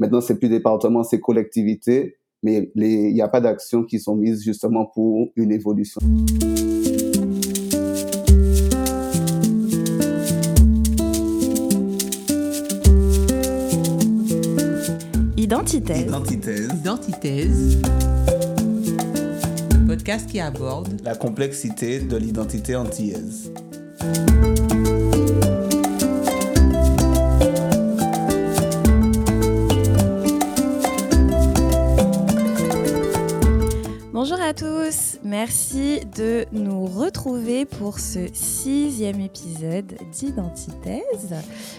Maintenant, c'est plus département, c'est collectivité, mais il n'y a pas d'actions qui sont mises justement pour une évolution. Identitaise. Identitaise. Identitaise. Podcast qui aborde la complexité de l'identité antillaise. Bonjour à tous, merci de nous retrouver pour ce sixième épisode d'Identitaise.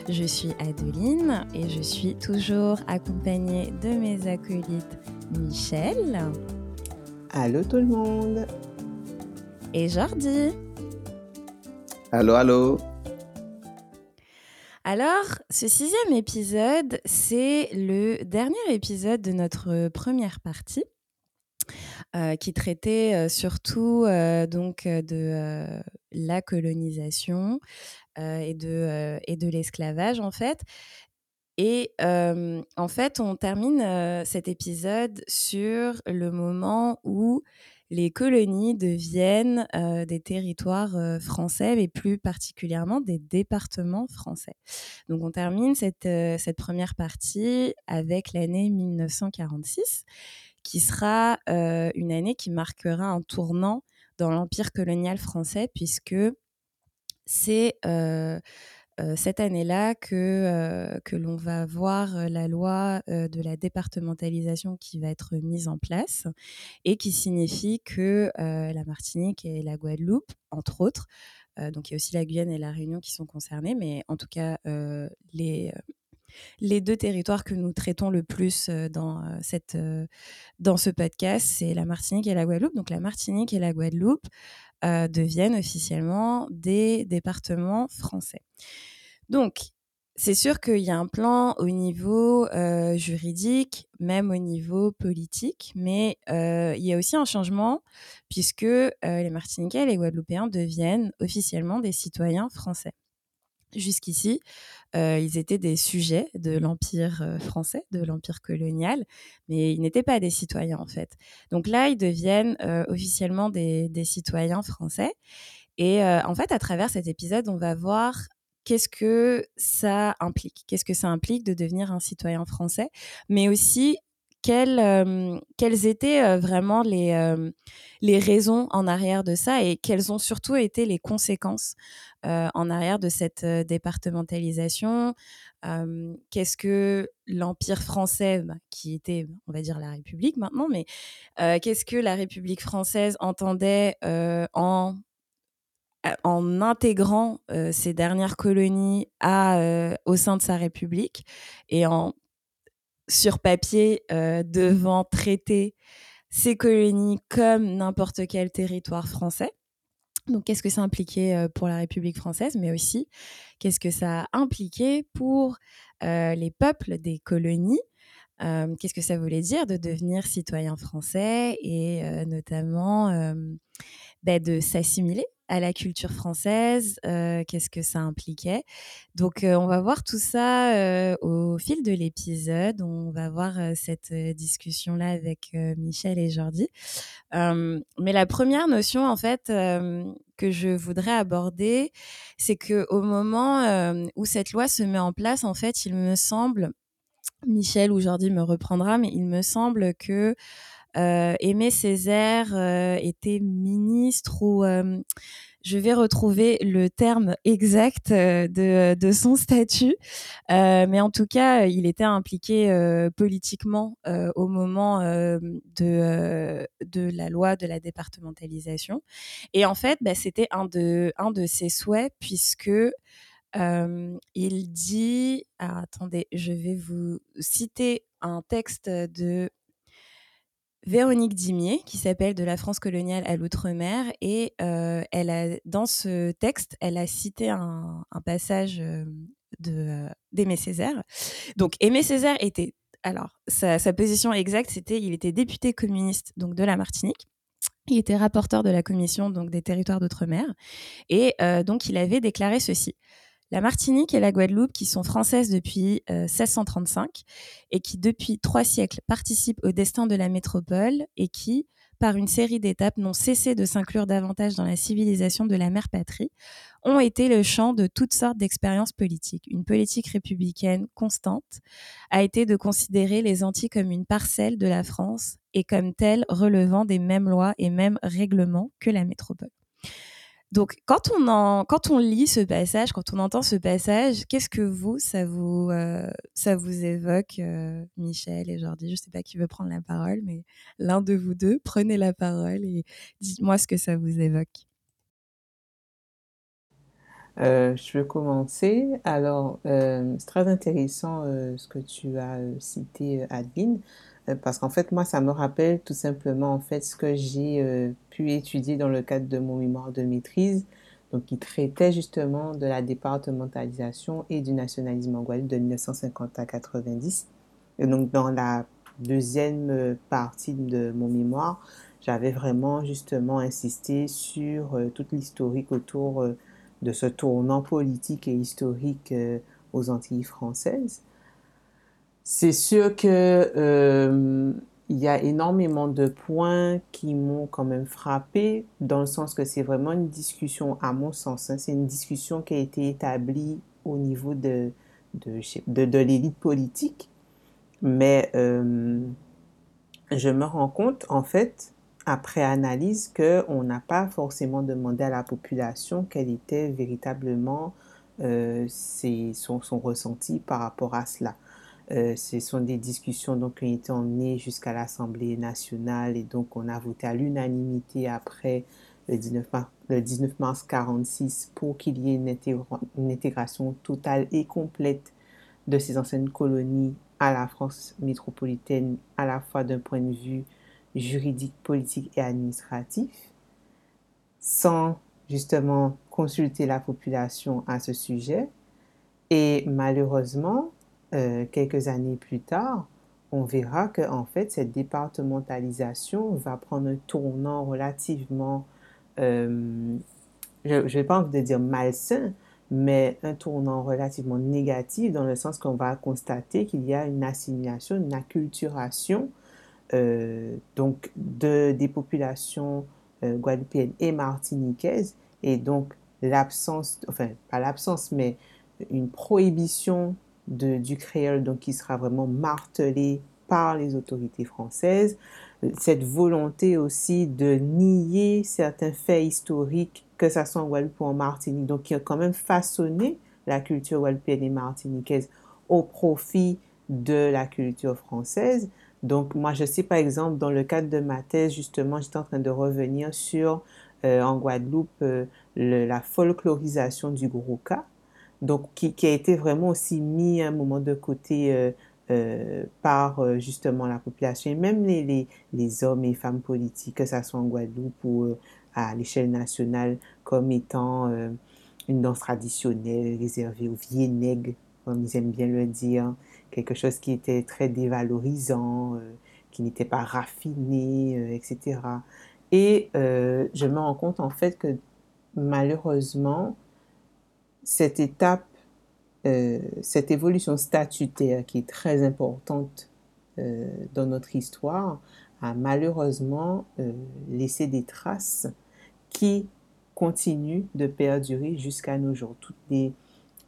Je suis Adeline et je suis toujours accompagnée de mes acolytes Michel. Allô tout le monde. Et Jordi. Allô, allô. Alors, ce sixième épisode, c'est le dernier épisode de notre première partie. Euh, qui traitait euh, surtout euh, donc de la colonisation et de, et de l'esclavage en fait. Et en fait, on termine cet épisode sur le moment où les colonies deviennent des territoires français, mais plus particulièrement des départements français. Donc on termine cette, cette première partie avec l'année 1946 qui sera une année qui marquera un tournant dans l'empire colonial français, puisque c'est cette année-là que, que l'on va voir la loi de la départementalisation qui va être mise en place et qui signifie que la Martinique et la Guadeloupe, entre autres, donc il y a aussi la Guyane et la Réunion qui sont concernés, mais en tout cas les les deux territoires que nous traitons le plus dans, cette, dans ce podcast, c'est la Martinique et la Guadeloupe. Donc la Martinique et la Guadeloupe deviennent officiellement des départements français. Donc, c'est sûr qu'il y a un plan au niveau juridique, même au niveau politique, mais il y a aussi un changement puisque les Martiniquais et les Guadeloupéens deviennent officiellement des citoyens français. Jusqu'ici, ils étaient des sujets de l'Empire français, de l'Empire colonial, mais ils n'étaient pas des citoyens en fait. Donc là, ils deviennent officiellement des, citoyens français. Et en fait, à travers cet épisode, on va voir qu'est-ce que ça implique, qu'est-ce que ça implique de devenir un citoyen français, mais aussi quelles, quelles étaient vraiment les, les raisons en arrière de ça et quelles ont surtout été les conséquences en arrière de cette départementalisation? Qu'est-ce que l'Empire français, bah, qui était, on va dire, la République maintenant, mais qu'est-ce que la République française entendait en en intégrant ces dernières colonies au sein de sa République et en sur papier euh, devant traiter ces colonies comme n'importe quel territoire français. Donc, qu'est-ce que ça impliquait euh, pour la République française, mais aussi qu'est-ce que ça a impliqué pour euh, les peuples des colonies Qu'est-ce que ça voulait dire de devenir citoyen français et notamment bah, de s'assimiler à la culture française, euh, qu'est-ce que ça impliquait. Donc, euh, on va voir tout ça euh, au fil de l'épisode. On va voir cette discussion-là avec Michel et Jordi. mais la première notion, en fait, que je voudrais aborder, c'est que au moment où cette loi se met en place, en fait, il me semble, Michel ou Jordi me reprendra, mais il me semble que euh, Aimé Césaire euh, était ministre ou euh, je vais retrouver le terme exact de, son statut, mais en tout cas, il était impliqué politiquement au moment de, la loi de la départementalisation. Et en fait, bah, c'était un de, un de ses souhaits, puisque il dit, attendez, je vais vous citer un texte de Véronique Dimier, qui s'appelle De la France coloniale à l'outre-mer. Et euh, elle a, dans ce texte, elle a cité un, passage euh, de, euh, d'Aimé Césaire. Donc, Aimé Césaire était. Alors, sa, position exacte, c'était il était député communiste donc de la Martinique. Il était rapporteur de la commission donc des territoires d'outre-mer. Et donc, il avait déclaré ceci La Martinique et la Guadeloupe, qui sont françaises depuis 1635 et qui depuis trois siècles participent au destin de la métropole et qui, par une série d'étapes, n'ont cessé de s'inclure davantage dans la civilisation de la mère patrie, ont été le champ de toutes sortes d'expériences politiques. Une politique républicaine constante a été de considérer les Antilles comme une parcelle de la France et comme telle relevant des mêmes lois et mêmes règlements que la métropole. Donc, quand on, quand on lit ce passage, quand on entend ce passage, qu'est-ce que vous, ça vous, euh, ça vous évoque, euh, Michel et Jordi? Je ne sais pas qui veut prendre la parole, mais l'un de vous deux, prenez la parole et dites-moi ce que ça vous évoque. Euh, je vais commencer. Alors, c'est très intéressant ce que tu as cité, Adeline. Euh, parce qu'en fait, moi, ça me rappelle tout simplement en fait ce que j'ai euh, pu étudier dans le cadre de mon mémoire de maîtrise, donc qui traitait justement de la départementalisation et du nationalisme en de 1950 à 90. Et donc, dans la deuxième euh, partie de mon mémoire, j'avais vraiment justement insisté sur toute l'historique autour de ce tournant politique et historique aux Antilles françaises. C'est sûr que euh, y a énormément de points qui m'ont quand même frappé, dans le sens que c'est vraiment une discussion, à mon sens, hein, c'est une discussion qui a été établie au niveau de, l'élite politique. Mais euh, je me rends compte, en fait, après analyse, qu'on n'a pas forcément demandé à la population quel était véritablement euh, son, son ressenti par rapport à cela. Euh, ce sont des discussions donc, qui ont été emmenées jusqu'à l'Assemblée nationale et donc on a voté à l'unanimité après le 19 mars, le 19 mars 46 pour qu'il y ait une, une, intégration totale et complète de ces anciennes colonies à la France métropolitaine, à la fois d'un point de vue juridique, politique et administratif, sans justement consulter la population à ce sujet. Et malheureusement, euh, quelques années plus tard, on verra que en fait cette départementalisation va prendre un tournant relativement, euh, je ne vais pas envie de dire malsain, mais un tournant relativement négatif dans le sens qu'on va constater qu'il y a une assimilation, une acculturation euh, donc de, des populations guadeloupéennes et martiniquaises et donc l'absence, enfin pas l'absence, mais une prohibition du créole, donc qui sera vraiment martelé par les autorités françaises. Cette volonté aussi de nier certains faits historiques, que ce soit en Guadeloupe ou en Martinique, donc qui a quand même façonné la culture guadeloupéenne et martiniquaise au profit de la culture française. Donc moi, je sais par exemple, dans le cadre de ma thèse, justement, j'étais en train de revenir sur, euh, en Guadeloupe, euh, la folklorisation du gros donc qui, a été vraiment aussi mis à un moment de côté euh, euh, par euh, justement la population et même les, les, hommes et femmes politiques, que ce soit en Guadeloupe ou à l'échelle nationale, comme étant une danse traditionnelle réservée aux vieux nègres, comme ils aiment bien le dire, quelque chose qui était très dévalorisant, qui n'était pas raffiné, etc. Et je me rends compte en fait que malheureusement, cette étape, euh, cette évolution statutaire qui est très importante euh, dans notre histoire, a malheureusement euh, laissé des traces qui continuent de perdurer jusqu'à nos jours. Toutes les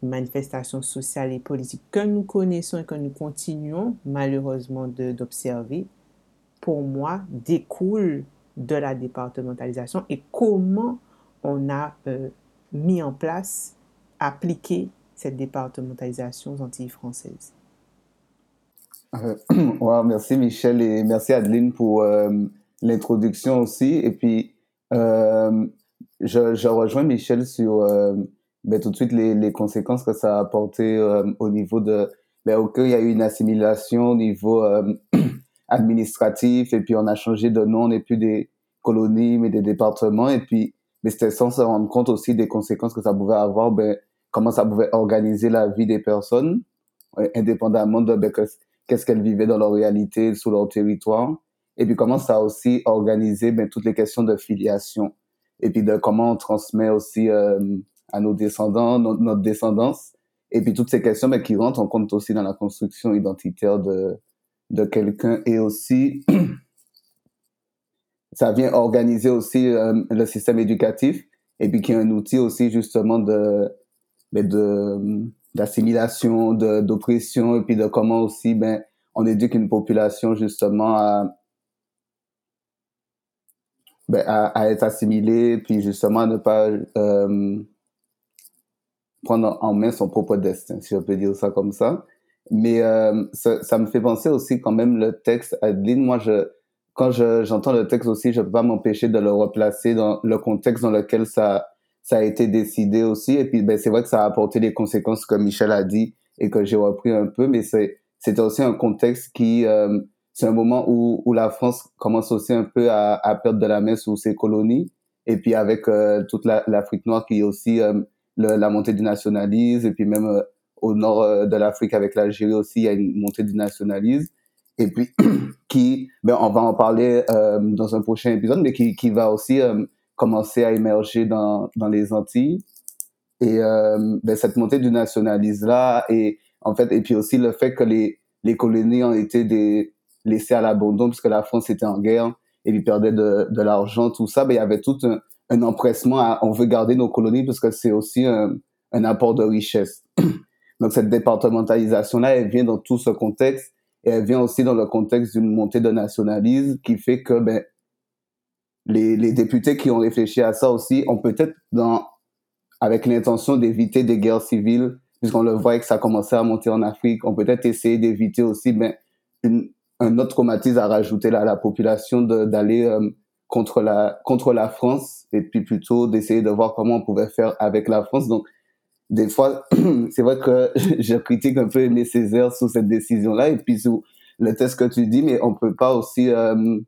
manifestations sociales et politiques que nous connaissons et que nous continuons malheureusement d'observer, pour moi, découlent de la départementalisation et comment on a mis en place appliquer cette départementalisation aux Antilles françaises. Euh, merci Michel et merci Adeline pour euh, l'introduction aussi. Et puis, euh, je, rejoins Michel sur ben, tout de suite les, les, conséquences que ça a apporté au niveau de... Ben, ok, il y a eu une assimilation au niveau administratif et puis on a changé de nom, on n'est plus des colonies mais des départements. Et puis, mais c'était sans se rendre compte aussi des conséquences que ça pouvait avoir ben, comment ça pouvait organiser la vie des personnes, indépendamment de ben, qu'est-ce qu'elles vivaient dans leur réalité, sur leur territoire, et puis comment ça a aussi organisé ben, toutes les questions de filiation, et puis de comment on transmet aussi euh, à nos descendants, notre descendance. Et puis toutes ces questions mais qui rentrent en compte aussi dans la construction identitaire de, de quelqu'un et aussi ça vient organiser aussi euh, le système éducatif et puis qui est un outil aussi justement de ben de d'assimilation, d'oppression et puis de comment aussi ben on éduque une population justement à ben, à, à, être assimilée puis justement à ne pas euh, prendre en main son propre destin, si je peux dire ça comme ça. Mais euh, ça, me fait penser aussi quand même le texte, Adeline. Moi, je, quand j'entends le texte aussi, je peux pas m'empêcher de le replacer dans le contexte dans lequel ça, ça a été décidé aussi. Et puis, ben, c'est vrai que ça a apporté des conséquences, comme Michel a dit, et que j'ai repris un peu. Mais c'est, c'est aussi un contexte qui, euh, c'est un moment où, où la France commence aussi un peu à, à perdre de la main sous ses colonies. Et puis avec euh, toute l'Afrique noire qui est aussi euh, la montée du nationalisme, et puis même euh, au nord euh, de l'Afrique avec l'Algérie aussi, il y a une montée du nationalisme, et puis qui, ben, on va en parler euh, dans un prochain épisode, mais qui, qui va aussi commencer à émerger dans, dans les Antilles. Et ben, cette montée du nationalisme là, et en fait, et puis aussi le fait que les, les colonies ont été des, laissées à l'abandon puisque la France était en guerre et lui perdait de, de l'argent, tout ça, ben, il y avait tout un, un empressement à on veut garder nos colonies parce que c'est aussi un, un, apport de richesse. Donc cette départementalisation-là, elle vient dans tout ce contexte et elle vient aussi dans le contexte d'une montée de nationalisme qui fait que ben, les, les députés qui ont réfléchi à ça aussi ont peut-être dans avec l'intention d'éviter des guerres civiles, puisqu'on le voit que ça a commencé à monter en Afrique, on peut-être essayer d'éviter aussi ben, une, un autre traumatisme à rajouter là, à la population d'aller euh, contre la contre la France et puis plutôt d'essayer de voir comment on pouvait faire avec la France. Donc des fois, c'est vrai que je critique un peu Aimé Césaire sous cette décision-là et puis sous le test que tu dis, mais on peut pas aussi. Euh,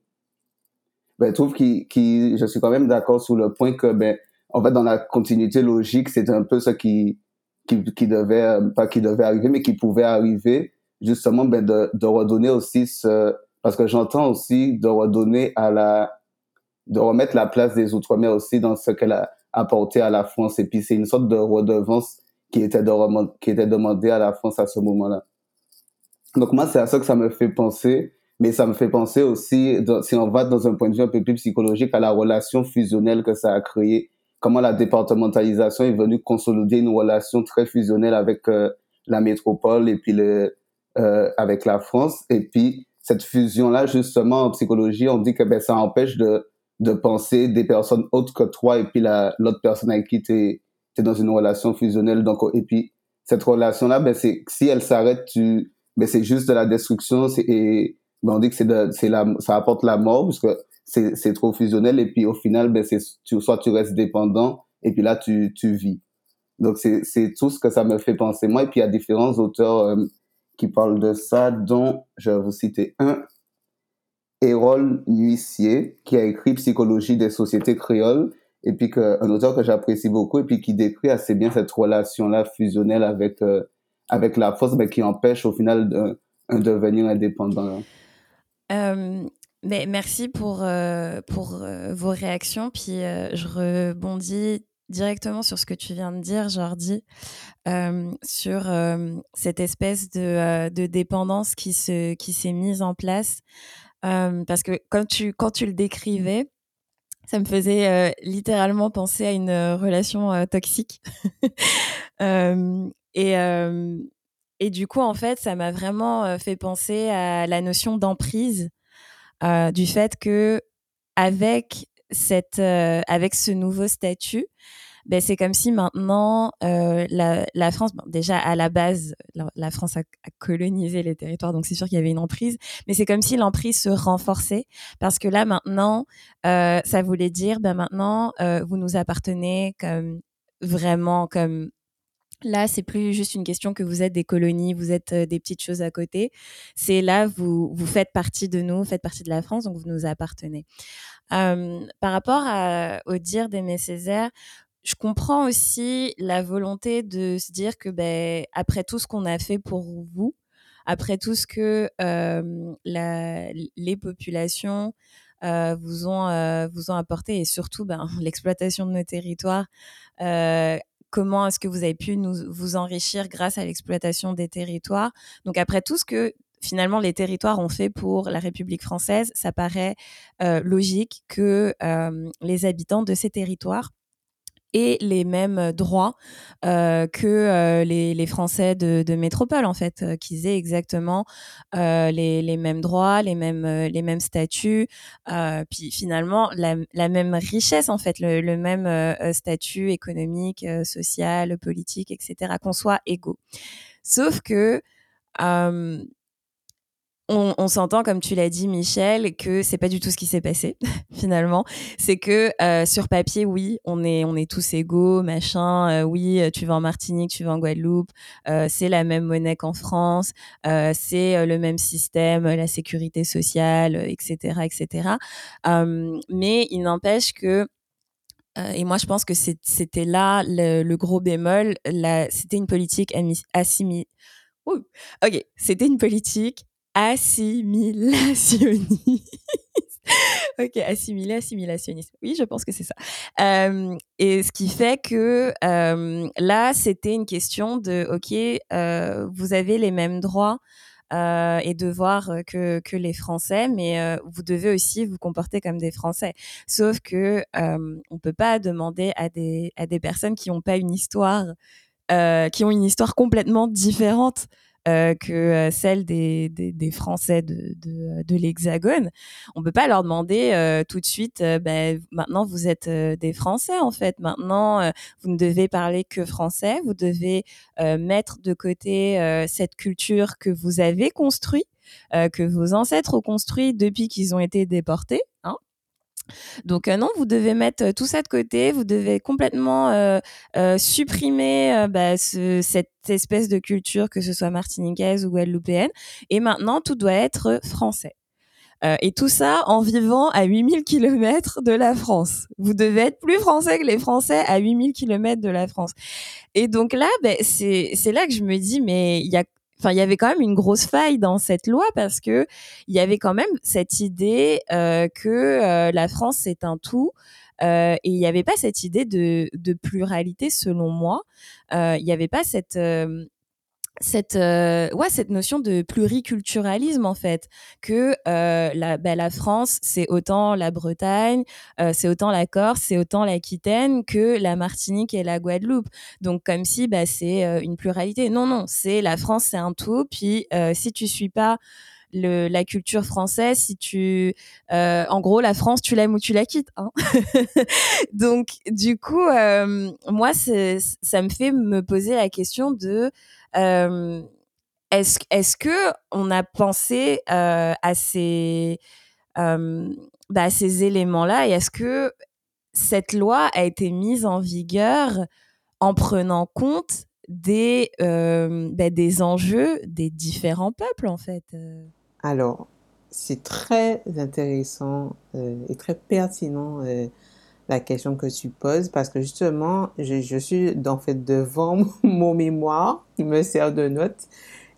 ben, trouve qui qui je suis quand même d'accord sur le point que ben en fait dans la continuité logique, c'est un peu ce qui qui, qui devait euh, pas qui devait arriver, mais qui pouvait arriver justement ben de, de redonner aussi ce parce que j'entends aussi de redonner à la de remettre la place des Outre-mer aussi dans ce qu'elle a apporté à la France. Et puis, c'est une sorte de redevance qui était, de, qui était demandée à la France à ce moment-là. Donc, moi, c'est à ça que ça me fait penser. Mais ça me fait penser aussi, si on va dans un point de vue un peu plus psychologique, à la relation fusionnelle que ça a créé. Comment la départementalisation est venue consolider une relation très fusionnelle avec euh, la métropole et puis le, euh, avec la France. Et puis, cette fusion-là, justement, en psychologie, on dit que ben, ça empêche de, de penser des personnes autres que toi et puis l'autre personne avec qui tu es, dans une relation fusionnelle. Donc, et puis, cette relation-là, ben, si elle s'arrête, tu, ben, c'est juste de la destruction, et, on dit que de, ça apporte la mort parce que c'est, trop fusionnel et puis au final, ben, c'est, soit tu restes dépendant et puis là, tu, vis. Donc, c'est, tout ce que ça me fait penser. Moi, et puis il y a différents auteurs euh, qui parlent de ça, dont, je vais vous citer un, Hérol Nuissier, qui a écrit Psychologie des sociétés créoles, et puis que, un auteur que j'apprécie beaucoup, et puis qui décrit assez bien cette relation-là fusionnelle avec, euh, avec la force, mais qui empêche au final de, un devenir indépendant. Mais merci pour, pour vos réactions, puis je rebondis directement sur ce que tu viens de dire, Jordi, sur cette espèce de, de dépendance qui s'est qui mise en place. Parce que quand tu, quand tu le décrivais, ça me faisait littéralement penser à une relation toxique. et, et du coup, en fait, ça m'a vraiment fait penser à la notion d'emprise, du fait que avec cette, avec ce nouveau statut, ben, c'est comme si maintenant euh, la, France, déjà à la base, la, France a, colonisé les territoires, donc c'est sûr qu'il y avait une emprise, mais c'est comme si l'emprise se renforçait parce que là maintenant, euh, ça voulait dire, ben maintenant, euh, vous nous appartenez comme vraiment comme Là, c'est plus juste une question que vous êtes des colonies, vous êtes euh, des petites choses à côté. C'est là, vous, faites partie de nous, vous faites partie de la France, donc vous nous appartenez. Par rapport au dire d'Aimé Césaire, je comprends aussi la volonté de se dire que ben, après tout ce qu'on a fait pour vous, après tout ce que les populations euh, vous ont euh, vous ont apporté et surtout ben, l'exploitation de nos territoires comment est-ce que vous avez pu nous, vous enrichir grâce à l'exploitation des territoires. Donc après tout ce que finalement les territoires ont fait pour la République française, ça paraît logique que les habitants de ces territoires et les mêmes droits que les, Français de, métropole, en fait, qu'ils aient exactement les, mêmes droits, les mêmes, les mêmes statuts, puis finalement la, même richesse, en fait, le même statut économique, social, politique, etc., qu'on soit égaux. Sauf que on, s'entend, comme tu l'as dit, Michel, que c'est pas du tout ce qui s'est passé finalement. C'est que euh, sur papier, oui, on est on est tous égaux, machin. Euh, oui, tu vas en Martinique, tu vas en Guadeloupe, euh, c'est la même monnaie qu'en France, c'est le même système, la sécurité sociale, etc., etc. mais il n'empêche que et moi, je pense que c'était là le, gros bémol. C'était une politique assimilée. Ok, c'était une politique assimilationniste. ok, assimilé, assimilationniste. Oui, je pense que c'est ça. Euh, et ce qui fait que euh, là, c'était une question de, ok, euh, vous avez les mêmes droits et devoirs que, que les Français, mais vous devez aussi vous comporter comme des Français. Sauf que on peut pas demander à des, à des personnes qui n'ont pas une histoire, qui ont une histoire complètement différente euh, que euh, celle des, des, Français de, de, de l'Hexagone. On peut pas leur demander euh, tout de suite, ben, maintenant vous êtes des Français en fait. Maintenant, vous ne devez parler que français. Vous devez mettre de côté cette culture que vous avez construite, que vos ancêtres ont construit depuis qu'ils ont été déportés. Donc euh, non, vous devez mettre euh, tout ça de côté, vous devez complètement euh, supprimer bah, cette espèce de culture, que ce soit martiniquaise ou guadeloupéenne, et maintenant tout doit être français. et tout ça en vivant à 8000 km de la France. Vous devez être plus français que les Français à 8000 km de la France. Et donc là, ben, c'est là que je me dis, mais il y a enfin il y avait quand même une grosse faille dans cette loi parce que il y avait quand même cette idée euh, que euh, la France c'est un tout euh, et il n'y avait pas cette idée de, de pluralité selon moi. Il n'y avait pas cette cette euh, ouais cette notion de pluriculturalisme en fait que euh, la bah, la France c'est autant la Bretagne euh, c'est autant la Corse c'est autant l'Aquitaine que la Martinique et la Guadeloupe. Donc comme si bah c'est une pluralité. Non non c'est la France c'est un tout. Puis si tu suis pas la culture française, si tu, en gros, la France, tu l'aimes ou tu la quittes. Hein Donc, du coup, moi, ça me fait me poser la question de euh, est-ce est que on a pensé euh, à ces euh, bah, ces éléments-là et est-ce que cette loi a été mise en vigueur en prenant compte des, bah, des enjeux des différents peuples, en fait Alors, c'est très intéressant et très pertinent la question que tu poses parce que justement, je, suis en fait devant mon mémoire qui me sert de note.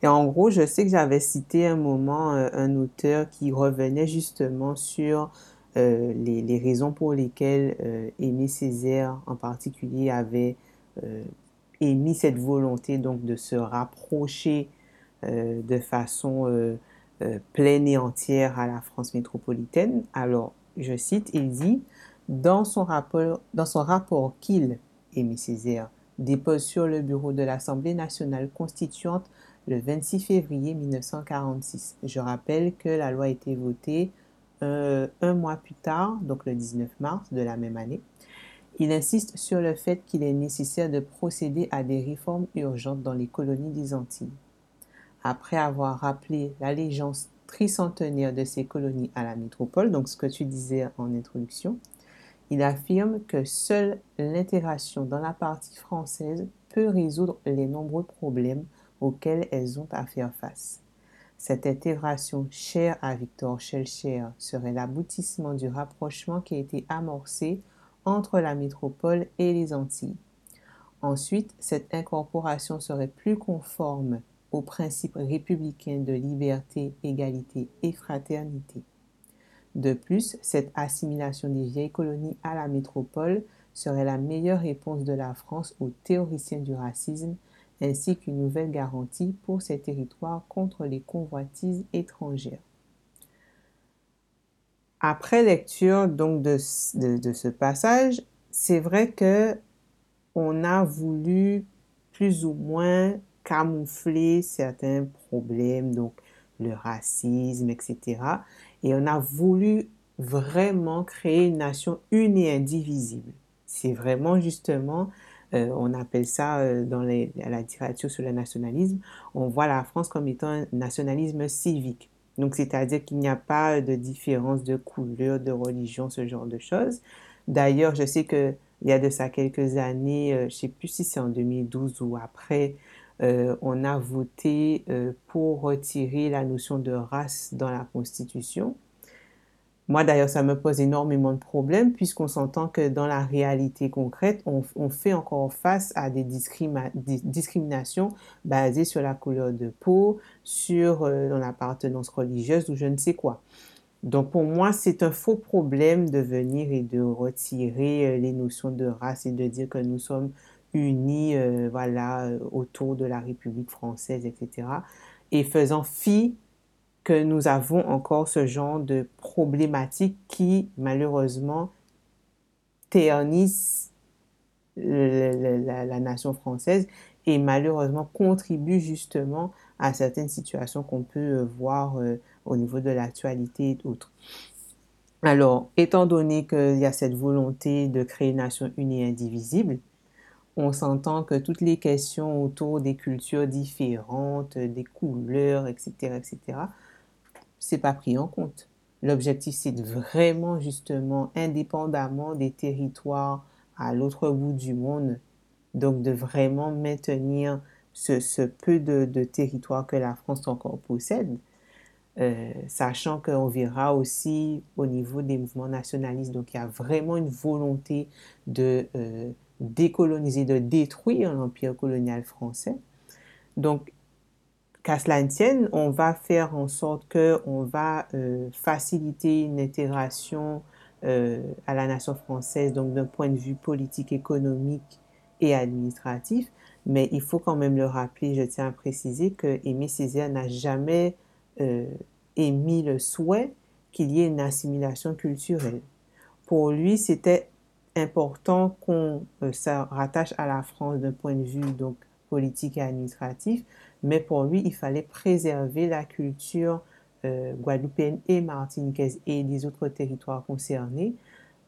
Et en gros, je sais que j'avais cité un moment euh, un auteur qui revenait justement sur euh, les, les, raisons pour lesquelles euh, Aimé Césaire en particulier avait euh, émis cette volonté donc de se rapprocher euh, de façon pleine et entière à la France métropolitaine. Alors, je cite, il dit dans son rapport, dans son rapport qu'il, Aimé Césaire, dépose sur le bureau de l'Assemblée nationale constituante le 26 février 1946. Je rappelle que la loi a été votée euh, un mois plus tard, donc le 19 mars de la même année. Il insiste sur le fait qu'il est nécessaire de procéder à des réformes urgentes dans les colonies des Antilles. Après avoir rappelé l'allégeance tricentenaire de ces colonies à la métropole, donc ce que tu disais en introduction, il affirme que seule l'intégration dans la partie française peut résoudre les nombreux problèmes auxquels elles ont à faire face. Cette intégration chère à Victor Schellcher serait l'aboutissement du rapprochement qui a été amorcé entre la métropole et les Antilles. Ensuite, cette incorporation serait plus conforme aux principes républicains de liberté, égalité et fraternité. De plus, cette assimilation des vieilles colonies à la métropole serait la meilleure réponse de la France aux théoriciens du racisme, ainsi qu'une nouvelle garantie pour ces territoires contre les convoitises étrangères. Après lecture donc de, ce passage, c'est vrai que on a voulu plus ou moins camoufler certains problèmes, donc le racisme, etc. Et on a voulu vraiment créer une nation une et indivisible. C'est vraiment justement, euh, on appelle ça euh, dans la littérature sur le nationalisme, on voit la France comme étant un nationalisme civique. Donc, c'est-à-dire qu'il n'y a pas de différence de couleur, de religion, ce genre de choses. D'ailleurs, je sais qu'il y a de ça quelques années, euh, je ne sais plus si c'est en 2012 ou après, on a voté pour retirer la notion de race dans la Constitution. Moi, d'ailleurs, ça me pose énormément de problèmes puisqu'on s'entend que dans la réalité concrète, on, fait encore face à des, discriminations basées sur la couleur de peau, sur euh, l'appartenance religieuse ou je ne sais quoi. Donc pour moi, c'est un faux problème de venir et de retirer euh, les notions de race et de dire que nous sommes unis euh, voilà, autour de la République française, etc. Et faisant fi que nous avons encore ce genre de problématiques qui, malheureusement, ternissent la, nation française et malheureusement contribuent justement à certaines situations qu'on peut euh, voir euh, au niveau de l'actualité et d'autres. Alors, étant donné qu'il y a cette volonté de créer une nation unie et indivisible, on s'entend que toutes les questions autour des cultures différentes, des couleurs, etc., etc., c'est pas pris en compte. L'objectif, c'est vraiment, justement, indépendamment des territoires à l'autre bout du monde, donc de vraiment maintenir ce, peu de, de territoire que la France encore possède, euh, sachant qu'on verra aussi au niveau des mouvements nationalistes, donc il y a vraiment une volonté de euh, décoloniser, de détruire l'empire colonial français. Donc qu'à cela ne tienne, on va faire en sorte que on va euh, faciliter une intégration euh, à la nation française, donc d'un point de vue politique, économique et administratif. Mais il faut quand même le rappeler, je tiens à préciser que Aimé Césaire n'a jamais euh, émis le souhait qu'il y ait une assimilation culturelle. Pour lui, c'était important qu'on se rattache à la France d'un point de vue donc politique et administratif, mais pour lui, il fallait préserver la culture euh, guadeloupéenne et martiniquaise et des autres territoires concernés.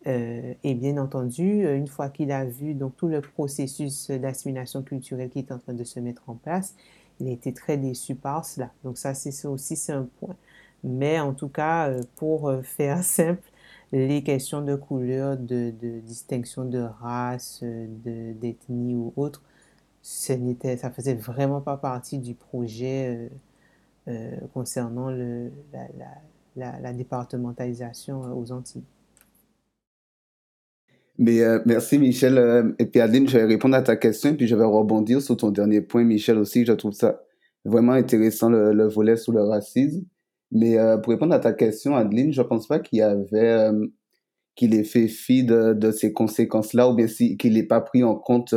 Euh, et bien entendu, une fois qu'il a vu donc tout le processus d'assimilation culturelle qui est en train de se mettre en place, il a été très déçu par cela. Donc ça, c'est aussi c'est un point. Mais en tout cas, euh, pour faire simple, les questions de couleur, de, de distinction de race, d'ethnie ou autre ce n'était, ça faisait vraiment pas partie du projet euh, euh, concernant le, la, départementalisation euh, aux Antilles. Mais merci Michel. et puis Adeline, je vais répondre à ta question, puis je vais rebondir sur ton dernier point, Michel aussi. Je trouve ça vraiment intéressant, le, volet sur le racisme. Mais pour répondre à ta question, Adeline, je pense pas qu'il y avait qu'il ait fait fi de, de ces conséquences-là, ou bien si, qu'il n'ait pas pris en compte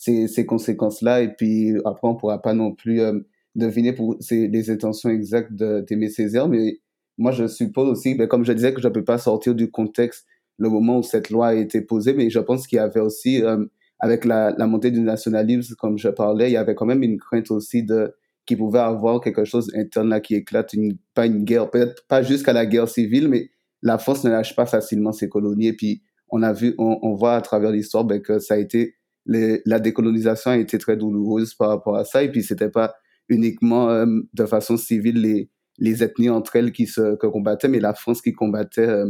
ces, ces conséquences-là. Et puis après, on pourra pas non plus euh, deviner pour les intentions exactes d'Aimé Césaire. Mais moi, je suppose aussi, ben, comme je disais, que je ne peux pas sortir du contexte le moment où cette loi a été posée, mais je pense qu'il y avait aussi, euh, avec la, la, montée du nationalisme, comme je parlais, il y avait quand même une crainte aussi de qu'il pouvait avoir quelque chose interne là qui éclate, pas une guerre, peut-être pas jusqu'à la guerre civile, mais la France ne lâche pas facilement ses colonies. Et puis, on a vu, on, on voit à travers l'histoire ben, que ça a été la décolonisation a été très douloureuse par rapport à ça. Et puis, c'était pas uniquement euh, de façon civile les, les ethnies entre elles qui se combattaient, mais la France qui combattait euh,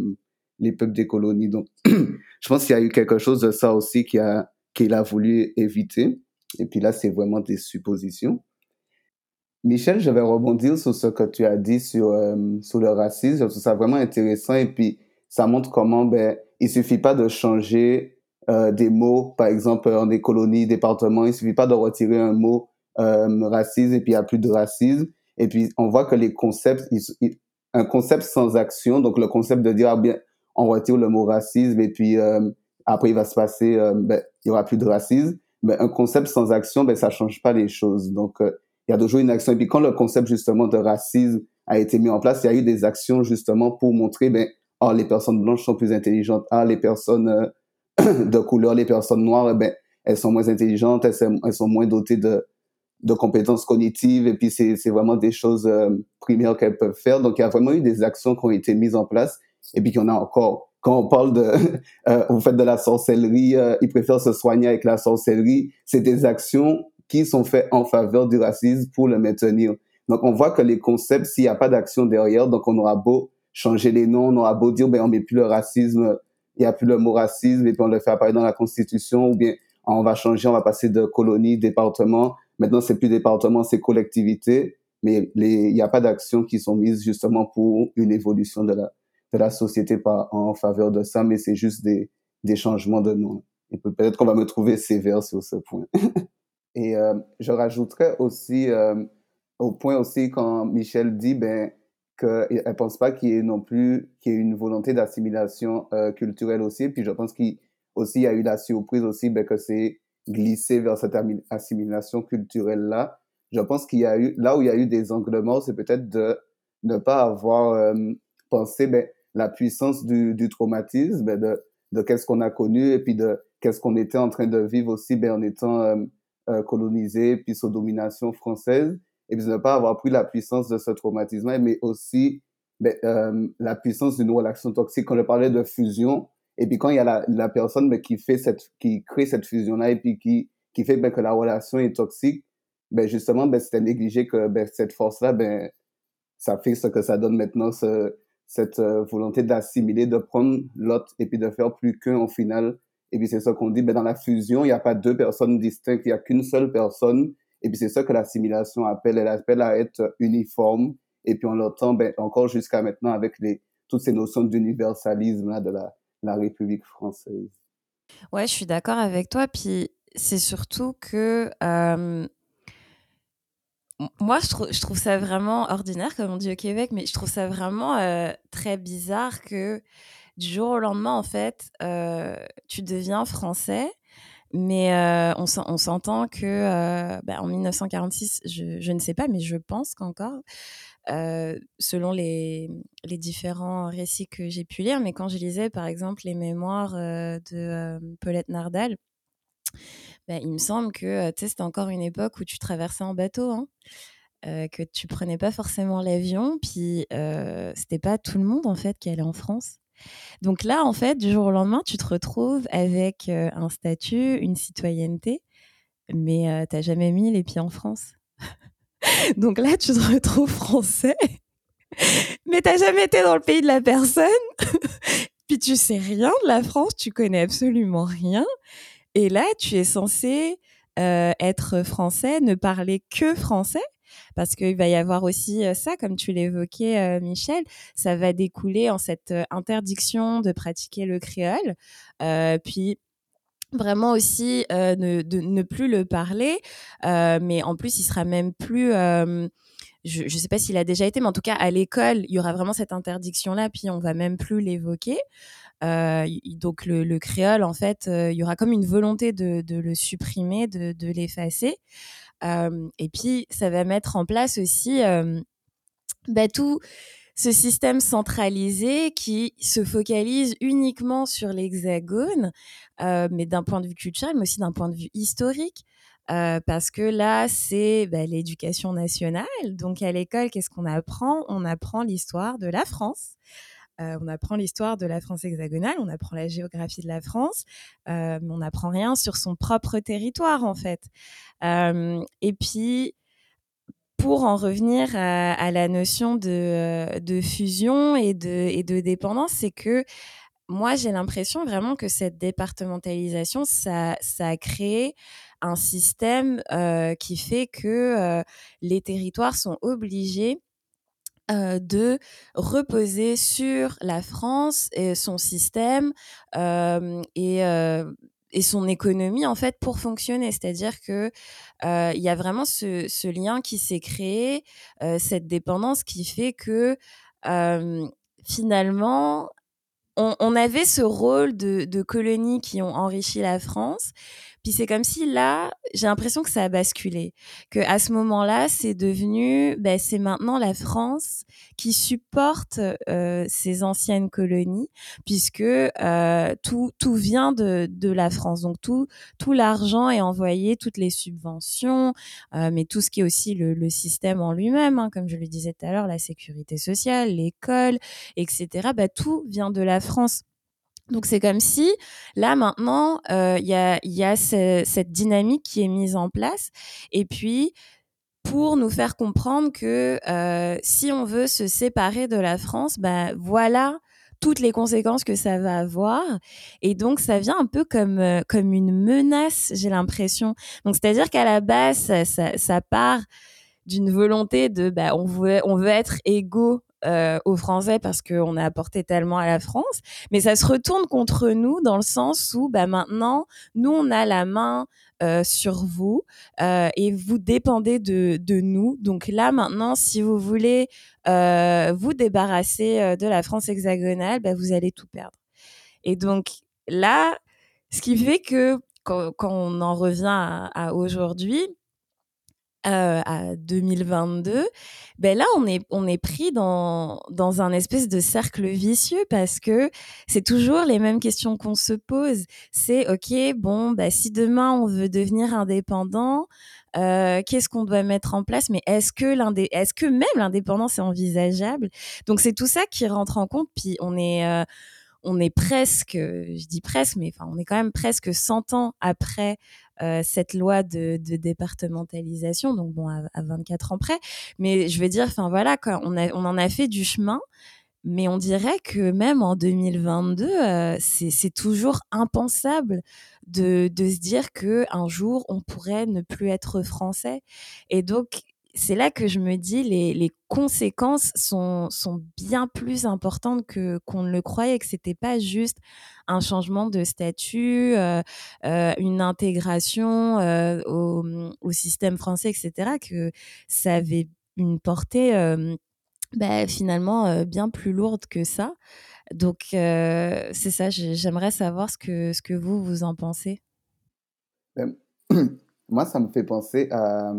les peuples des colonies. Donc, je pense qu'il y a eu quelque chose de ça aussi qu'il a, qu'il a voulu éviter. Et puis là, c'est vraiment des suppositions. Michel, je vais rebondir sur ce que tu as dit sur, euh, sur le racisme. Je trouve ça vraiment intéressant. Et puis, ça montre comment ben, il suffit pas de changer euh, des mots, par exemple, en des colonies, départements, il suffit pas de retirer un mot euh, racisme et puis il n'y a plus de racisme. Et puis, on voit que les concepts, un concept sans action, donc le concept de dire, ah bien, on retire le mot racisme et puis euh, après il va se passer, ben, il y aura plus de racisme. Mais un concept sans action, ben, ça change pas les choses. Donc, il y a toujours une action. Et puis, quand le concept, justement, de racisme a été mis en place, il y a eu des actions, justement, pour montrer, ben, oh, les personnes blanches sont plus intelligentes. Ah, les personnes de couleur, les personnes noires, ben, elles sont moins intelligentes, elles, sont moins dotées de, compétences cognitives et puis c'est vraiment des choses euh, primaires qu'elles peuvent faire. Donc il y a vraiment eu des actions qui ont été mises en place et puis en a encore. Quand on parle de, euh, vous faites de la sorcellerie, euh, ils préfèrent se soigner avec la sorcellerie. C'est des actions qui sont faites en faveur du racisme pour le maintenir. Donc on voit que les concepts, s'il n'y a pas d'action derrière, donc on aura beau changer les noms, on aura beau dire ben on met plus le racisme, il n'y a plus le mot racisme et puis on le fait apparaître dans la Constitution ou bien on va changer, on va passer de colonie, département Maintenant, c'est plus département, c'est collectivité, mais il n'y a pas d'actions qui sont mises justement pour une évolution de la, de la société par, en faveur de ça, mais c'est juste des, des changements de nom. Peut-être qu'on va me trouver sévère sur ce point. Et euh, je rajouterais aussi euh, au point aussi quand Michel dit ben qu'elle ne pense pas qu'il y ait non plus qu'il y ait une volonté d'assimilation euh, culturelle aussi. Puis je pense qu'il y a eu la surprise aussi ben, que c'est glisser vers cette assimilation culturelle-là. Je pense qu'il y a eu, là où il y a eu des angles morts, c'est peut-être de ne pas avoir pensé ben, la puissance du, du traumatisme, ben, de, de qu'est-ce qu'on a connu et puis de qu'est-ce qu'on était en train de vivre aussi ben, en étant euh, euh, colonisé, puis sous domination française, et puis de ne pas avoir pris la puissance de ce traumatisme, mais aussi ben, euh, la puissance d'une relation toxique. Quand je parlais de fusion, et puis quand il y a la, la personne ben, qui fait cette, qui crée cette fusion-là et puis qui, qui fait ben, que la relation est toxique, ben justement, ben, c'était négligé que ben, cette force-là, ben, ça fait ce que ça donne maintenant, ce, cette euh, volonté d'assimiler, de prendre l'autre et puis de faire plus qu'un au final. Et puis c'est ça qu'on dit, ben, dans la fusion, il n'y a pas deux personnes distinctes, il n'y a qu'une seule personne. Et puis c'est ça que l'assimilation appelle, elle appelle à être uniforme. Et puis on l'entend ben, encore jusqu'à maintenant avec les, toutes ces notions d'universalisme de la, la République française. Ouais, je suis d'accord avec toi. Puis c'est surtout que moi, je, trouve ça vraiment ordinaire, comme on dit au Québec, mais je trouve ça vraiment très bizarre que du jour au lendemain, en fait, tu deviens français. Mais on s'entend que bah, en 1946, je, ne sais pas, mais je pense qu'encore, selon les, les, différents récits que j'ai pu lire. Mais quand je lisais, par exemple, les mémoires de Paulette Nardal, bah, il me semble que c'était encore une époque où tu traversais en bateau, hein, que tu prenais pas forcément l'avion, puis c'était pas tout le monde en fait qui allait en France. Donc là, en fait, du jour au lendemain, tu te retrouves avec un statut, une citoyenneté, mais tu n'as jamais mis les pieds en France. Donc là, tu te retrouves français, mais t'as jamais été dans le pays de la personne. Puis tu sais rien de la France, tu connais absolument rien. Et là, tu es censé euh, être français, ne parler que français. Parce qu'il va y avoir aussi euh, ça, comme tu l'évoquais, euh, Michel, ça va découler en cette interdiction de pratiquer le créole. puis vraiment aussi ne, de ne plus le parler, mais en plus il sera même plus je ne sais pas s'il a déjà été, mais en tout cas, à l'école, il y aura vraiment cette interdiction-là, puis on va même plus l'évoquer. donc, le, créole, en fait, il y aura comme une volonté de, de le supprimer, de, de l'effacer. Et puis, ça va mettre en place aussi bah, tout ce système centralisé qui se focalise uniquement sur l'hexagone, mais d'un point de vue culturel, mais aussi d'un point de vue historique. Parce que là, c'est bah, l'éducation nationale. Donc à l'école, qu'est-ce qu'on apprend? On apprend l'histoire de la France. Euh, on apprend l'histoire de la France hexagonale, on apprend la géographie de la France, mais on n'apprend rien sur son propre territoire en fait. et puis, pour en revenir à, la notion de, fusion et de, dépendance, c'est que moi, j'ai l'impression vraiment que cette départementalisation, ça, ça a créé un système euh, qui fait que euh, les territoires sont obligés euh, de reposer sur la France et son système et et son économie en fait pour fonctionner. C'est-à-dire que euh, il y a vraiment ce, lien qui s'est créé, euh, cette dépendance qui fait que euh, finalement on, avait ce rôle de, de colonies qui ont enrichi la France. Puis c'est comme si là, j'ai l'impression que ça a basculé, que à ce moment-là, c'est devenu, ben, c'est maintenant la France qui supporte euh, ces anciennes colonies, puisque euh, tout tout vient de de la France. Donc tout tout l'argent est envoyé, toutes les subventions, euh, mais tout ce qui est aussi le, le système en lui-même, hein, comme je le disais tout à l'heure, la sécurité sociale, l'école, etc. Ben, tout vient de la France. Donc c'est comme si là maintenant euh, il y a, cette dynamique qui est mise en place. Et puis pour nous faire comprendre que euh, si on veut se séparer de la France, bah voilà toutes les conséquences que ça va avoir. Et donc ça vient un peu comme euh, comme une menace j'ai l'impression. Donc c'est à dire qu'à la base ça part d'une volonté de bah, on veut on veut être égaux euh, aux Français parce qu'on a apporté tellement à la France, mais ça se retourne contre nous dans le sens où bah, maintenant, nous, on a la main euh, sur vous euh, et vous dépendez de, de nous. Donc là, maintenant, si vous voulez euh, vous débarrasser euh, de la France hexagonale, bah, vous allez tout perdre. Et donc là, ce qui fait que quand, quand on en revient à, à aujourd'hui, euh, à 2022, ben là on est on est pris dans dans un espèce de cercle vicieux parce que c'est toujours les mêmes questions qu'on se pose. C'est ok bon bah si demain on veut devenir indépendant, euh, qu'est-ce qu'on doit mettre en place? Mais est-ce que l'indé est-ce que même l'indépendance est envisageable? Donc c'est tout ça qui rentre en compte. Puis on est euh, on est presque, je dis presque, mais enfin, on est quand même presque 100 ans après euh, cette loi de, départementalisation, donc bon, à, à, 24 ans près. Mais je veux dire, enfin voilà, on en a fait du chemin. Mais on dirait que même en 2022, euh, c'est toujours impensable de, de se dire que un jour on pourrait ne plus être français. Et donc c'est là que je me dis les, les conséquences sont, sont bien plus importantes que qu'on ne le croyait, que c'était pas juste un changement de statut, euh, euh, une intégration euh, au, au, système français, etc., que ça avait une portée bah, finalement bien plus lourde que ça. Donc c'est ça, j'aimerais savoir ce que, ce que vous, vous en pensez. Moi, ça me fait penser à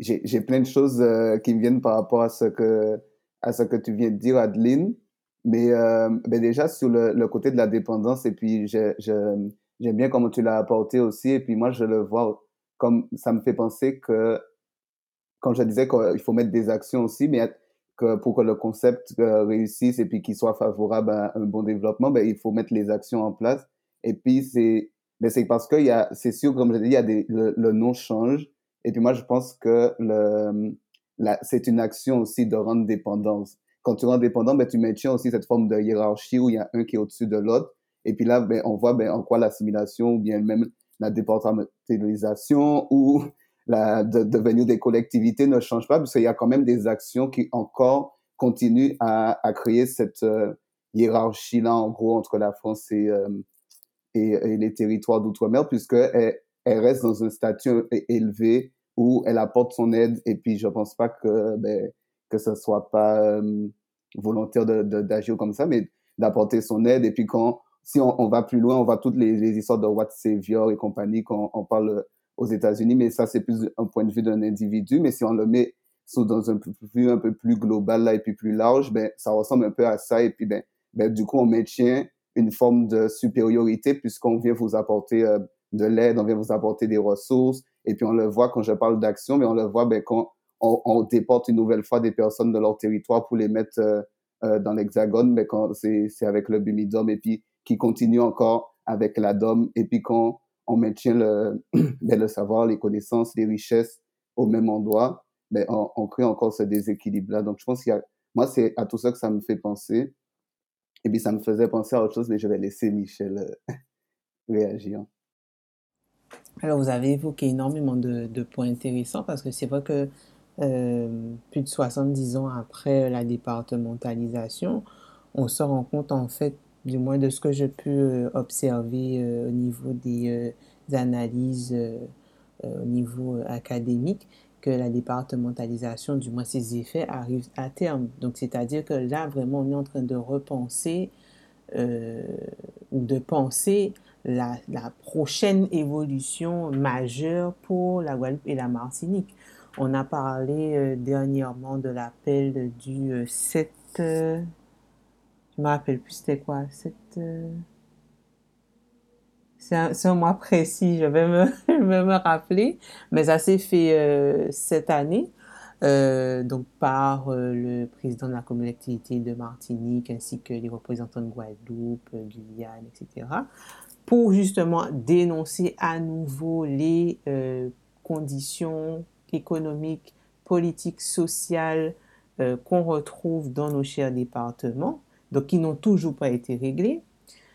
j'ai plein de choses euh, qui me viennent par rapport à ce que à ce que tu viens de dire, Adeline. Mais euh, ben déjà sur le, le, côté de la dépendance, et puis j'aime je, bien comment tu l'as apporté aussi, et puis moi je le vois comme ça me fait penser que quand je disais qu'il faut mettre des actions aussi, mais que pour que le concept euh, réussisse et puis qu'il soit favorable à un bon développement, ben, il faut mettre les actions en place. Et puis c'est ben, parce que c'est sûr, comme je dis, il y a des, le, le nom change, et puis moi, je pense que le, c'est une action aussi de rendre dépendance. Quand tu rends dépendant, ben, tu maintiens aussi cette forme de hiérarchie où il y a un qui est au-dessus de l'autre. Et puis là, ben, on voit ben, en quoi l'assimilation ou bien même la départementalisation ou la de, devenir des collectivités ne change pas, parce qu'il y a quand même des actions qui encore continuent à, à créer cette euh, hiérarchie-là, en gros, entre la France et, euh, et, et, les territoires d'outre-mer, puisque elle, reste dans un statut élevé où elle apporte son aide et puis je pense pas que ben, que ce soit pas euh, volontaire d'agir comme ça, mais d'apporter son aide et puis quand si on, va plus loin, on voit toutes les, histoires de What Savior et compagnie quand parle aux États-Unis, mais ça c'est plus un point de vue d'un individu, mais si on le met sous dans un vue un peu plus global là et puis plus large, ben ça ressemble un peu à ça et puis ben, ben du coup on maintient une forme de supériorité puisqu'on vient vous apporter euh, de l'aide, on vient vous apporter des ressources. Et puis on le voit quand je parle d'action, mais on le voit ben, quand on, on, déporte une nouvelle fois des personnes de leur territoire pour les mettre euh, euh, dans l'hexagone, mais quand c'est avec le Bumidom et puis qui continue encore avec la DOM. Et puis quand on maintient le, ben, le savoir, les connaissances, les richesses au même endroit, ben, on, on crée encore ce déséquilibre-là. Donc je pense qu'il y a, moi, c'est à tout ça que ça me fait penser. Et puis ça me faisait penser à autre chose, mais je vais laisser Michel euh, réagir. Alors, vous avez évoqué énormément de, de points intéressants parce que c'est vrai que euh, plus de 70 ans après la départementalisation, on se rend compte en fait, du moins de ce que j'ai pu euh, observer euh, au niveau des, analyses au niveau académique, que la départementalisation, du moins ses effets, arrivent à terme. Donc, c'est-à-dire que là, vraiment, on est en train de repenser ou de penser la, prochaine évolution majeure pour la Guadeloupe et la Martinique. On a parlé dernièrement de l'appel du 7... je me rappelle plus c'était quoi 7... C'est un, mois précis, je vais me, me rappeler, mais ça s'est fait euh, cette année, euh, donc par euh, le président de la collectivité de Martinique ainsi que les représentants de Guadeloupe, Guyane, etc., pour justement dénoncer à nouveau les conditions économiques, politiques, sociales qu'on retrouve dans nos chers départements, donc qui n'ont toujours pas été réglées.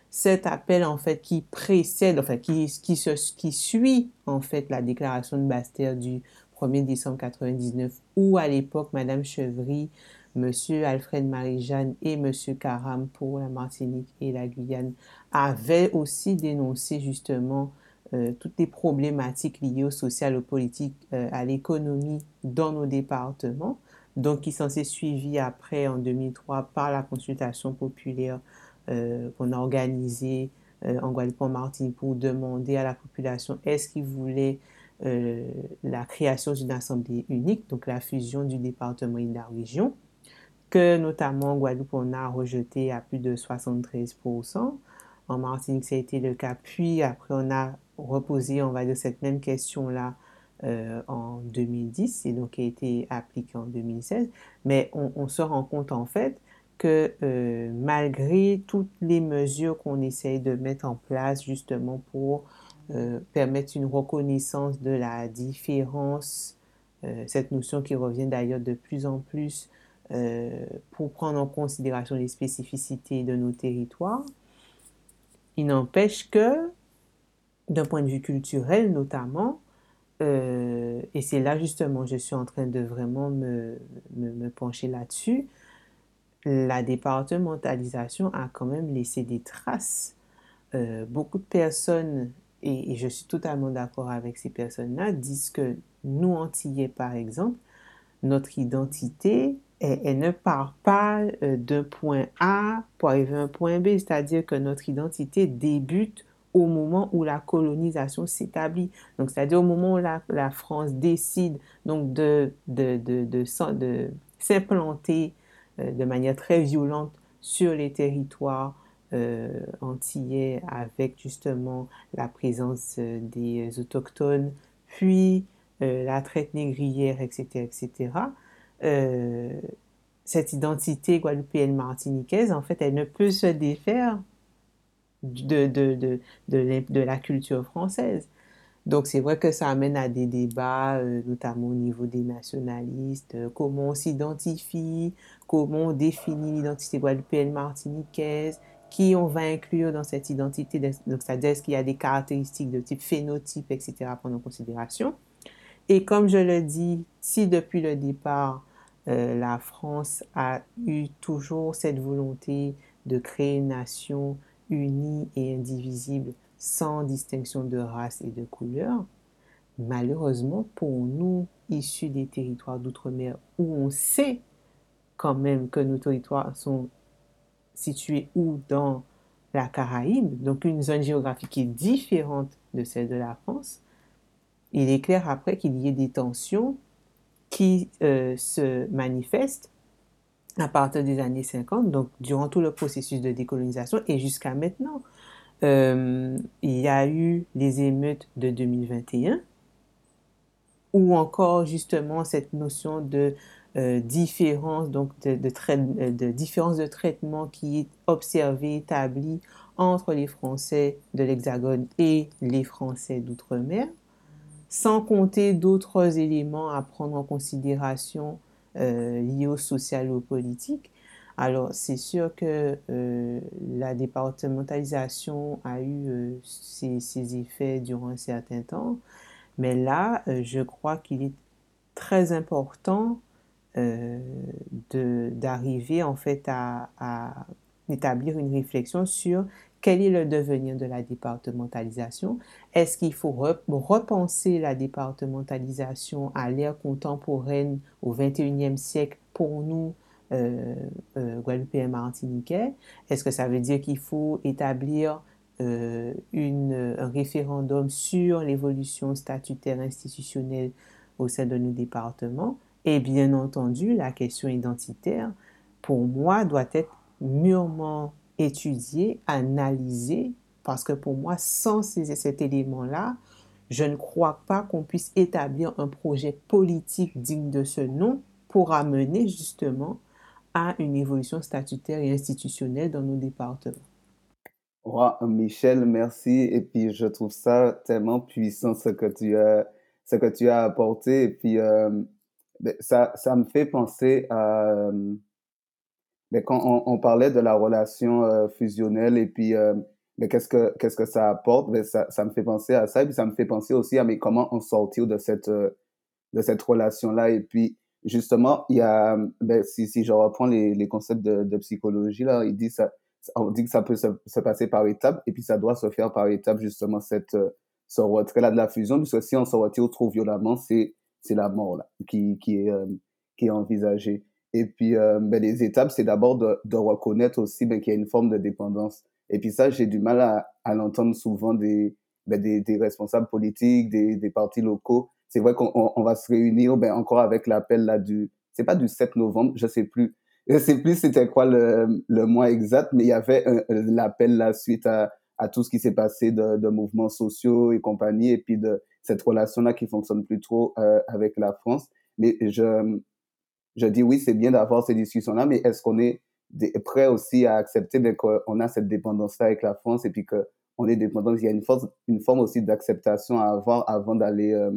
Cet appel en fait qui précède, enfin qui, qui, qui suit en fait la déclaration de Bastère du 1er décembre 99 où à l'époque Madame Chevry, Monsieur Alfred Marie-Jeanne et Monsieur Caram pour la Martinique et la Guyane avaient aussi dénoncé justement euh, toutes les problématiques liées au social, au politique, euh, à l'économie dans nos départements, donc qui s'en s'est suivi après en 2003 par la consultation populaire euh, qu'on a organisé euh, en Guadeloupe en Martinique pour demander à la population est-ce qu'ils voulaient la création d'une assemblée unique, donc la fusion du département et de la région, notamment en Guadeloupe on a rejeté à plus de 73%. En Martinique, ça a été le cas. Puis après, on a reposé, on va dire, cette même question-là en 2010 et donc qui a été appliquée en 2016. Mais on, se rend compte en fait que euh, malgré toutes les mesures qu'on essaye de mettre en place justement pour euh, permettre une reconnaissance de la différence, euh, cette notion qui revient d'ailleurs de plus en plus pour prendre en considération les spécificités de nos territoires, il n'empêche que, d'un point de vue culturel notamment, et c'est là justement je suis en train de vraiment me, me pencher là-dessus, la départementalisation a quand même laissé des traces. Euh, beaucoup de personnes, et, je suis totalement d'accord avec ces personnes-là, disent que nous, Antillais par exemple, notre identité, elle, ne part pas euh, d'un point A pour arriver à un point B, c'est-à-dire que notre identité débute au moment où la colonisation s'établit. Donc, c'est-à-dire au moment où la, France décide donc de, de, de, de s'implanter euh, de manière très violente sur les territoires euh, antillais avec justement la présence des autochtones, puis la traite négrière, etc., etc. cette identité guadeloupéenne martiniquaise, en fait, elle ne peut se défaire de, de, de la culture française. Donc c'est vrai que ça amène à des débats, euh, notamment au niveau des nationalistes, euh, comment on s'identifie, comment on définit l'identité guadeloupéenne martiniquaise, qui on va inclure dans cette identité, donc c'est-à-dire est-ce qu'il y a des caractéristiques de type phénotype, etc. à prendre en considération. Et comme je le dis, si depuis le départ, euh, la France a eu toujours cette volonté de créer une nation unie et indivisible, sans distinction de race et de couleur, malheureusement pour nous, issus des territoires d'outre-mer, où on sait quand même que nos territoires sont situés où dans la Caraïbe, donc une zone géographique qui est différente de celle de la France, il est clair après qu'il y ait des tensions qui euh, se manifestent à partir des années 50, donc durant tout le processus de décolonisation et jusqu'à maintenant. Euh, il y a eu les émeutes de 2021, ou encore justement cette notion de euh, différence, donc de, différence de traitement qui est observée, établie entre les Français de l'Hexagone et les Français d'outre-mer, sans compter d'autres éléments à prendre en considération euh, liés au social ou au politique. Alors, c'est sûr que euh, la départementalisation a eu euh, ses, effets durant un certain temps, mais là, je crois qu'il est très important d'arriver en fait à, établir une réflexion sur quel est le devenir de la départementalisation? Est-ce qu'il faut repenser la départementalisation à l'ère contemporaine au 21e siècle pour nous Guadeloupéens martiniquais? Est-ce que ça veut dire qu'il faut établir une, un référendum sur l'évolution statutaire institutionnelle au sein de nos départements? Et bien entendu, la question identitaire, pour moi, doit être mûrement étudiée, analysée, parce que pour moi, sans cet élément-là, je ne crois pas qu'on puisse établir un projet politique digne de ce nom pour amener justement à une évolution statutaire et institutionnelle dans nos départements. Michel, merci. Et puis, je trouve ça tellement puissant ce que tu as, ce que tu as apporté. Et puis, euh, ben, ça, ça me fait penser à, euh, ben, quand on, parlait de la relation euh, fusionnelle et puis mais qu'est-ce que qu'est-ce que ça apporte? Ben ça, ça me fait penser à ça et puis ça me fait penser aussi à mais comment on sortir de cette euh, de cette relation là et puis justement il y a ben, si si je reprends les, les concepts de, de psychologie là il dit ça on dit que ça peut se, se, passer par étapes et puis ça doit se faire par étapes justement cette euh, ce retrait là de la fusion puisque si on se retire trop violemment c'est c'est la mort là qui qui est euh, qui est envisagée et puis ben, les étapes c'est d'abord de, de reconnaître aussi ben, qu'il y a une forme de dépendance et puis ça, j'ai du mal à, à l'entendre souvent des, ben des, des, responsables politiques, des, des partis locaux. C'est vrai qu'on on va se réunir ben, encore avec l'appel là du, c'est pas du 7 novembre, je sais plus. Je sais plus c'était quoi le, le mois exact, mais il y avait l'appel là suite à, à tout ce qui s'est passé de, de, mouvements sociaux et compagnie, et puis de cette relation-là qui fonctionne plus trop euh, avec la France. Mais je, je dis oui, c'est bien d'avoir ces discussions-là, mais est-ce qu'on est prêt aussi à accepter ben, qu'on a cette dépendance-là avec la France et puis qu'on est dépendant? Il y a une, force, une forme aussi d'acceptation à avoir avant d'aller euh,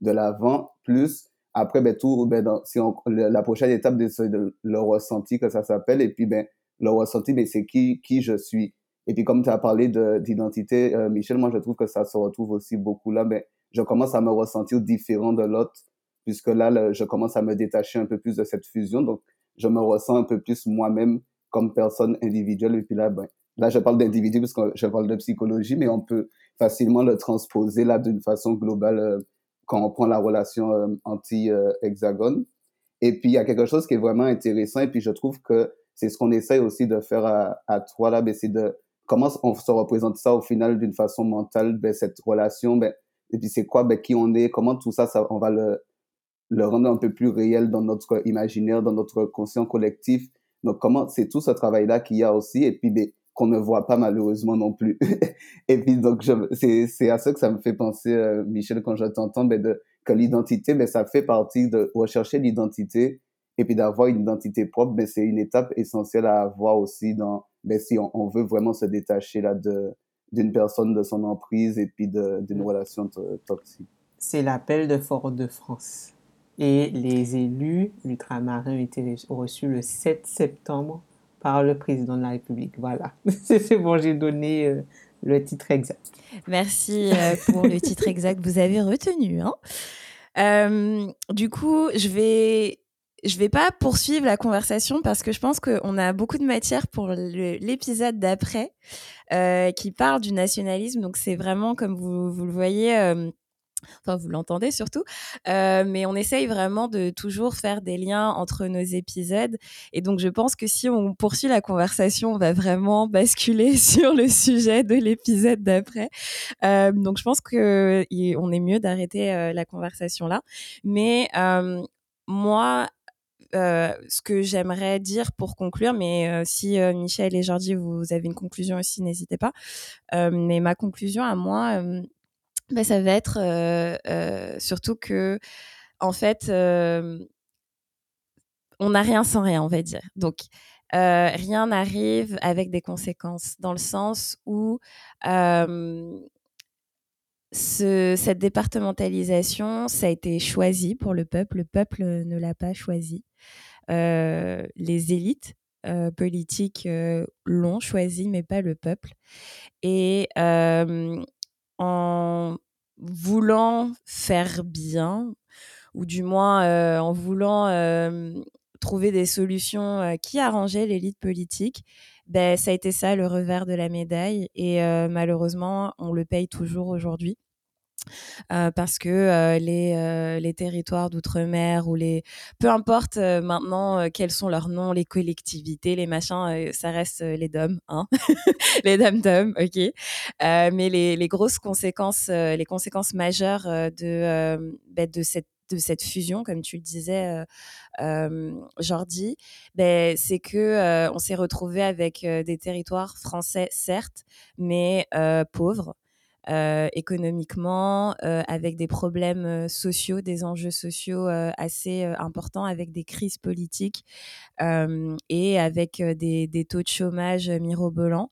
de l'avant. Plus, après, ben, tout, ben, dans, si on, la prochaine étape, c'est de, le ressenti que ça s'appelle. Et puis, ben, le ressenti, ben, c'est qui, qui je suis. Et puis, comme tu as parlé d'identité, euh, Michel, moi, je trouve que ça se retrouve aussi beaucoup là. Ben, je commence à me ressentir différent de l'autre, puisque là, je commence à me détacher un peu plus de cette fusion. Donc, je me ressens un peu plus moi-même comme personne individuelle. Et puis là, ben, là, je parle d'individu parce que je parle de psychologie, mais on peut facilement le transposer là d'une façon globale euh, quand on prend la relation euh, anti-hexagone. Et puis, il y a quelque chose qui est vraiment intéressant. Et puis, je trouve que c'est ce qu'on essaye aussi de faire à, à toi là, ben, c'est de comment on se représente ça au final d'une façon mentale, ben, cette relation, ben, et puis c'est quoi, ben, qui on est, comment tout ça, ça on va le, le rendre un peu plus réel dans notre imaginaire, dans notre conscient collectif. Donc, comment, c'est tout ce travail-là qu'il y a aussi, et puis, ben, qu'on ne voit pas malheureusement non plus. et puis, donc, c'est à ça que ça me fait penser, euh, Michel, quand je t'entends, ben, de, que l'identité, ben, ça fait partie de rechercher l'identité, et puis d'avoir une identité propre, ben, c'est une étape essentielle à avoir aussi dans, ben, si on, on veut vraiment se détacher là de, d'une personne, de son emprise, et puis d'une mm. relation toxique. C'est l'appel de Fort-de-France et les élus ultramarins ont été reçus le 7 septembre par le président de la République. Voilà, c'est bon, j'ai donné euh, le titre exact. Merci euh, pour le titre exact, vous avez retenu. Hein euh, du coup, je vais je vais pas poursuivre la conversation parce que je pense qu'on a beaucoup de matière pour l'épisode d'après qui parle du nationalisme. Donc c'est vraiment, comme vous, vous le voyez, Enfin, vous l'entendez surtout. Euh, mais on essaye vraiment de toujours faire des liens entre nos épisodes. Et donc, je pense que si on poursuit la conversation, on va vraiment basculer sur le sujet de l'épisode d'après. Euh, donc, je pense que on est mieux d'arrêter euh, la conversation là. Mais moi, ce que j'aimerais dire pour conclure, mais si Michel et Jordi, vous avez une conclusion aussi, n'hésitez pas. mais ma conclusion à moi, bah, ça va être surtout que, en fait, on n'a rien sans rien, on va dire. Donc, rien n'arrive avec des conséquences, dans le sens où ce, cette départementalisation, ça a été choisi pour le peuple. Le peuple ne l'a pas choisi. les élites politiques l'ont choisi, mais pas le peuple. Et en voulant faire bien, ou du moins euh, en voulant euh, trouver des solutions euh, qui arrangeaient l'élite politique, ben, ça a été ça le revers de la médaille. Et malheureusement, on le paye toujours aujourd'hui. Parce que les, les territoires d'outre-mer ou les peu importe maintenant quels sont leurs noms, les collectivités, les machins, ça reste les DOM, hein les dom dom, ok. mais les, les, grosses conséquences, les conséquences majeures de bah, de cette de cette fusion, comme tu le disais, Jordi, ben, c'est que on s'est retrouvé avec des territoires français, certes, mais pauvres. Euh, économiquement, euh, avec des problèmes euh, sociaux, des enjeux sociaux assez importants, avec des crises politiques et avec des, des, taux de chômage mirobolants,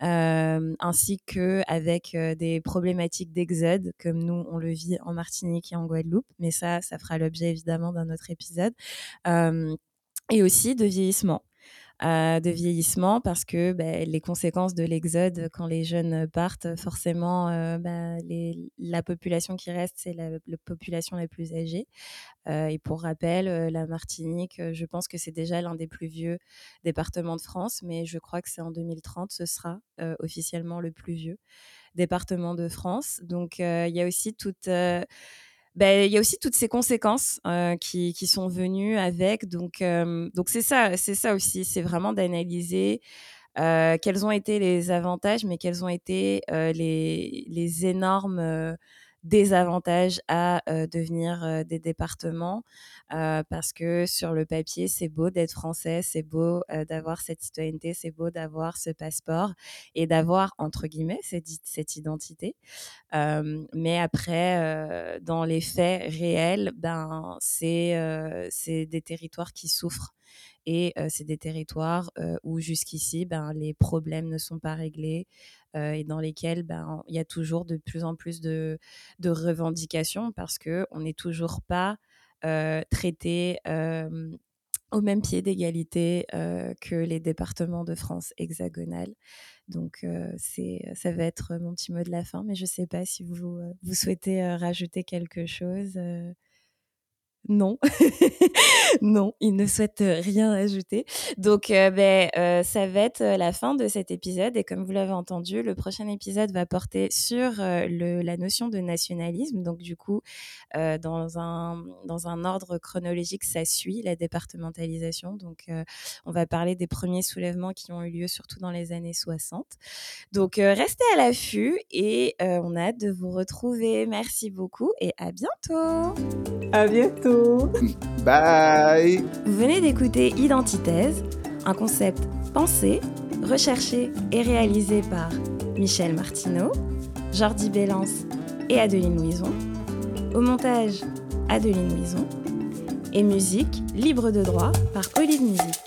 ainsi qu'avec des problématiques d'exode, comme nous, on le vit en Martinique et en Guadeloupe. Mais ça, ça fera l'objet évidemment d'un autre épisode. et aussi de vieillissement de vieillissement parce que bah, les conséquences de l'exode quand les jeunes partent, forcément, euh, bah, la population qui reste, c'est la, population la plus âgée. Euh, et pour rappel, euh, la Martinique, je pense que c'est déjà l'un des plus vieux départements de France, mais je crois que c'est en 2030, ce sera officiellement le plus vieux département de France. Donc il y a aussi toute ben, il y a aussi toutes ces conséquences euh, qui, qui, sont venues avec. Donc, euh, donc c'est ça, c'est ça aussi. C'est vraiment d'analyser euh, quels ont été les avantages, mais quels ont été les, les, énormes désavantages à devenir des départements parce que sur le papier, c'est beau d'être français, c'est beau d'avoir cette citoyenneté, c'est beau d'avoir ce passeport et d'avoir, entre guillemets, cette, identité. mais après, dans les faits réels, ben, c'est des territoires qui souffrent et c'est des territoires où jusqu'ici, ben, les problèmes ne sont pas réglés et dans lesquels ben, il y a toujours de plus en plus de, revendications parce qu'on n'est toujours pas traité au même pied d'égalité que les départements de France hexagonale. Donc, ça va être mon petit mot de la fin, mais je ne sais pas si vous, vous souhaitez rajouter quelque chose. Non, non, il ne souhaite rien ajouter. Donc, euh, ben, euh, ça va être la fin de cet épisode. Et comme vous l'avez entendu, le prochain épisode va porter sur euh, le, la notion de nationalisme. Donc, du coup, dans, un, dans un ordre chronologique, ça suit la départementalisation. Donc, on va parler des premiers soulèvements qui ont eu lieu surtout dans les années 60. Donc, restez à l'affût et on a hâte de vous retrouver. Merci beaucoup et à bientôt. À bientôt. Bye. Vous venez d'écouter Identitaise, un concept pensé, recherché et réalisé par Michel Martineau, Jordi Bélance et Adeline Louison. Au montage, Adeline Louison. Et musique libre de droit par Olive Musique.